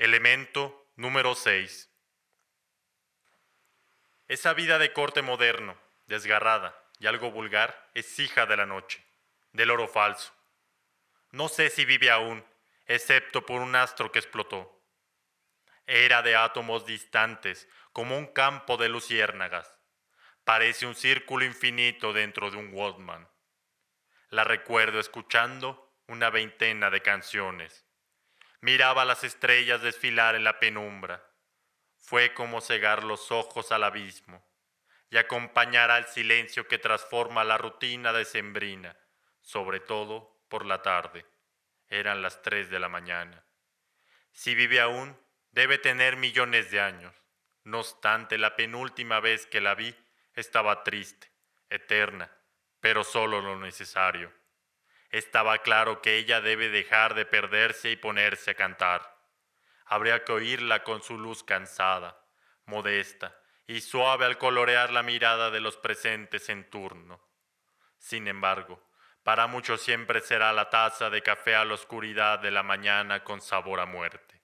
Elemento número 6. Esa vida de corte moderno, desgarrada y algo vulgar, es hija de la noche, del oro falso. No sé si vive aún, excepto por un astro que explotó. Era de átomos distantes, como un campo de luciérnagas. Parece un círculo infinito dentro de un Walkman. La recuerdo escuchando una veintena de canciones Miraba las estrellas desfilar en la penumbra. Fue como cegar los ojos al abismo y acompañar al silencio que transforma la rutina decembrina, sobre todo por la tarde. Eran las tres de la mañana. Si vive aún, debe tener millones de años. No obstante, la penúltima vez que la vi estaba triste, eterna, pero solo lo necesario. Estaba claro que ella debe dejar de perderse y ponerse a cantar. Habría que oírla con su luz cansada, modesta y suave al colorear la mirada de los presentes en turno. Sin embargo, para muchos siempre será la taza de café a la oscuridad de la mañana con sabor a muerte.